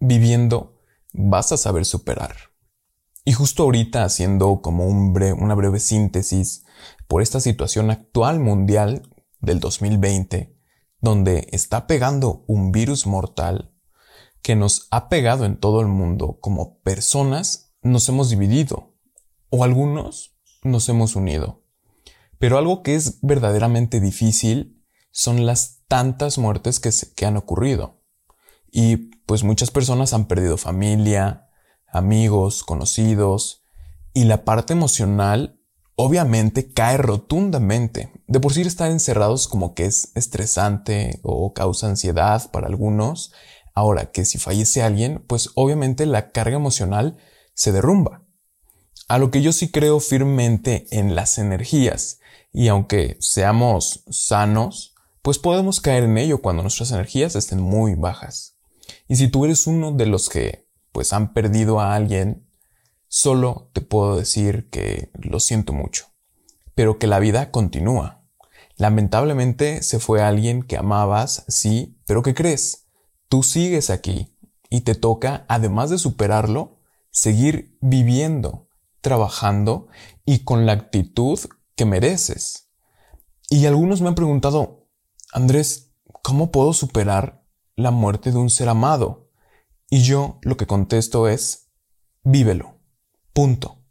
viviendo, vas a saber superar. Y justo ahorita haciendo como un una breve síntesis por esta situación actual mundial del 2020, donde está pegando un virus mortal que nos ha pegado en todo el mundo como personas, nos hemos dividido o algunos nos hemos unido. Pero algo que es verdaderamente difícil son las tantas muertes que, que han ocurrido. Y pues muchas personas han perdido familia, amigos, conocidos, y la parte emocional obviamente cae rotundamente. De por sí estar encerrados como que es estresante o causa ansiedad para algunos. Ahora que si fallece alguien, pues obviamente la carga emocional se derrumba. A lo que yo sí creo firmemente en las energías. Y aunque seamos sanos, pues podemos caer en ello cuando nuestras energías estén muy bajas. Y si tú eres uno de los que pues han perdido a alguien, solo te puedo decir que lo siento mucho, pero que la vida continúa. Lamentablemente se fue alguien que amabas, sí, pero ¿qué crees? Tú sigues aquí y te toca, además de superarlo, seguir viviendo, trabajando y con la actitud que mereces. Y algunos me han preguntado, Andrés, ¿cómo puedo superar la muerte de un ser amado? Y yo lo que contesto es, vívelo. Punto.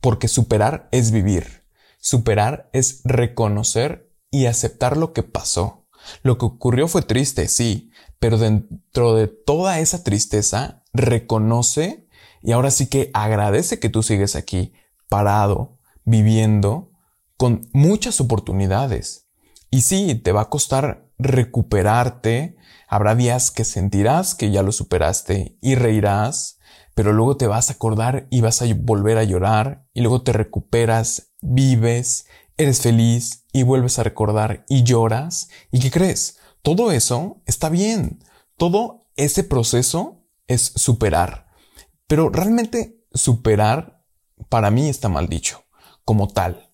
Porque superar es vivir. Superar es reconocer y aceptar lo que pasó. Lo que ocurrió fue triste, sí, pero dentro de toda esa tristeza, reconoce y ahora sí que agradece que tú sigues aquí, parado, viviendo, con muchas oportunidades. Y sí, te va a costar recuperarte, habrá días que sentirás que ya lo superaste y reirás, pero luego te vas a acordar y vas a volver a llorar y luego te recuperas, vives, eres feliz y vuelves a recordar y lloras. ¿Y qué crees? Todo eso está bien. Todo ese proceso es superar. Pero realmente superar para mí está mal dicho, como tal,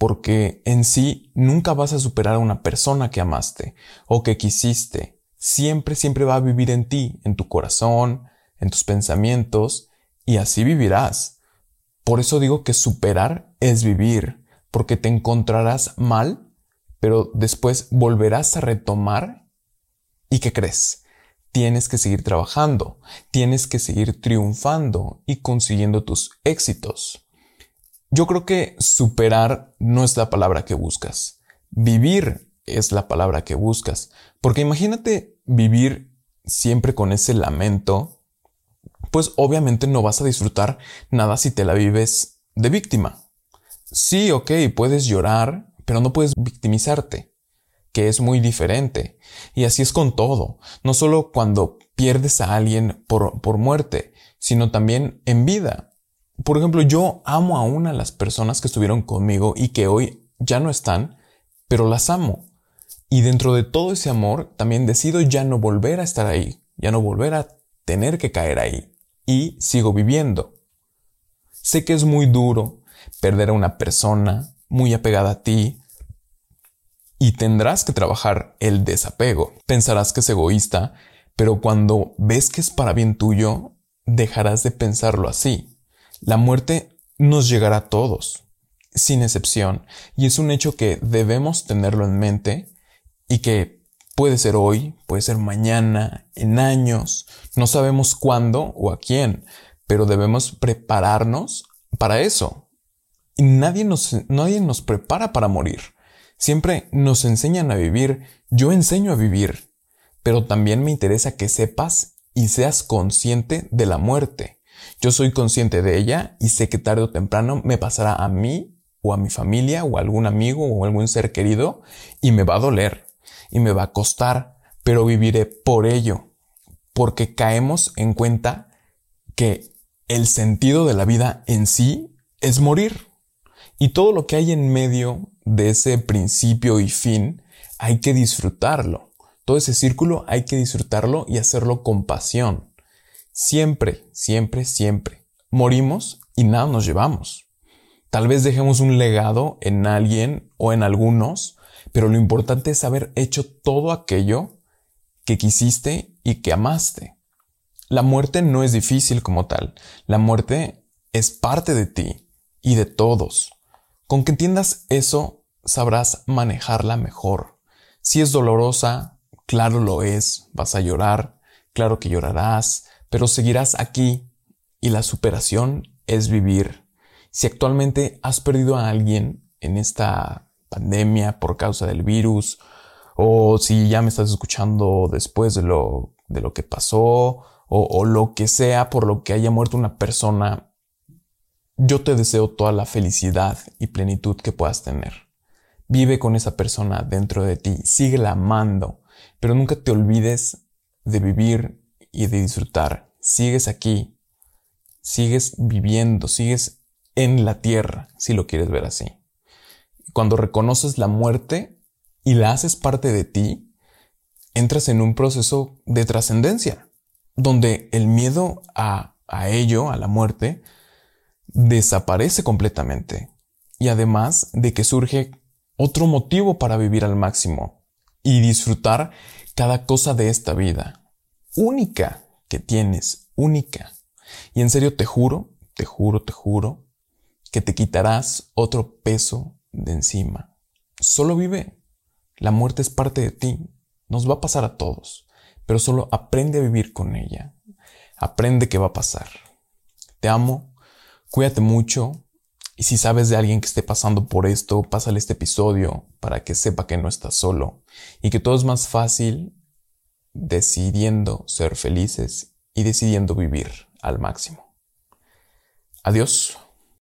porque en sí nunca vas a superar a una persona que amaste o que quisiste. Siempre, siempre va a vivir en ti, en tu corazón, en tus pensamientos, y así vivirás. Por eso digo que superar es vivir, porque te encontrarás mal, pero después volverás a retomar. ¿Y qué crees? Tienes que seguir trabajando, tienes que seguir triunfando y consiguiendo tus éxitos. Yo creo que superar no es la palabra que buscas. Vivir es la palabra que buscas. Porque imagínate vivir siempre con ese lamento, pues obviamente no vas a disfrutar nada si te la vives de víctima. Sí, ok, puedes llorar, pero no puedes victimizarte, que es muy diferente. Y así es con todo, no solo cuando pierdes a alguien por, por muerte, sino también en vida. Por ejemplo, yo amo aún a las personas que estuvieron conmigo y que hoy ya no están, pero las amo. Y dentro de todo ese amor, también decido ya no volver a estar ahí, ya no volver a tener que caer ahí y sigo viviendo. Sé que es muy duro perder a una persona muy apegada a ti y tendrás que trabajar el desapego. Pensarás que es egoísta, pero cuando ves que es para bien tuyo, dejarás de pensarlo así. La muerte nos llegará a todos, sin excepción, y es un hecho que debemos tenerlo en mente y que Puede ser hoy, puede ser mañana, en años, no sabemos cuándo o a quién, pero debemos prepararnos para eso. Y nadie nos, nadie nos prepara para morir. Siempre nos enseñan a vivir, yo enseño a vivir, pero también me interesa que sepas y seas consciente de la muerte. Yo soy consciente de ella y sé que tarde o temprano me pasará a mí o a mi familia o a algún amigo o algún ser querido y me va a doler y me va a costar, pero viviré por ello, porque caemos en cuenta que el sentido de la vida en sí es morir. Y todo lo que hay en medio de ese principio y fin hay que disfrutarlo. Todo ese círculo hay que disfrutarlo y hacerlo con pasión. Siempre, siempre, siempre. Morimos y nada nos llevamos. Tal vez dejemos un legado en alguien o en algunos, pero lo importante es haber hecho todo aquello que quisiste y que amaste. La muerte no es difícil como tal. La muerte es parte de ti y de todos. Con que entiendas eso, sabrás manejarla mejor. Si es dolorosa, claro lo es, vas a llorar, claro que llorarás, pero seguirás aquí y la superación es vivir. Si actualmente has perdido a alguien en esta pandemia por causa del virus, o si ya me estás escuchando después de lo, de lo que pasó, o, o lo que sea por lo que haya muerto una persona, yo te deseo toda la felicidad y plenitud que puedas tener. Vive con esa persona dentro de ti, síguela amando, pero nunca te olvides de vivir y de disfrutar. Sigues aquí, sigues viviendo, sigues en la tierra, si lo quieres ver así. Cuando reconoces la muerte y la haces parte de ti, entras en un proceso de trascendencia, donde el miedo a, a ello, a la muerte, desaparece completamente. Y además de que surge otro motivo para vivir al máximo y disfrutar cada cosa de esta vida, única que tienes, única. Y en serio te juro, te juro, te juro, que te quitarás otro peso de encima. Solo vive. La muerte es parte de ti. Nos va a pasar a todos. Pero solo aprende a vivir con ella. Aprende qué va a pasar. Te amo. Cuídate mucho. Y si sabes de alguien que esté pasando por esto, pásale este episodio para que sepa que no estás solo y que todo es más fácil decidiendo ser felices y decidiendo vivir al máximo. Adiós.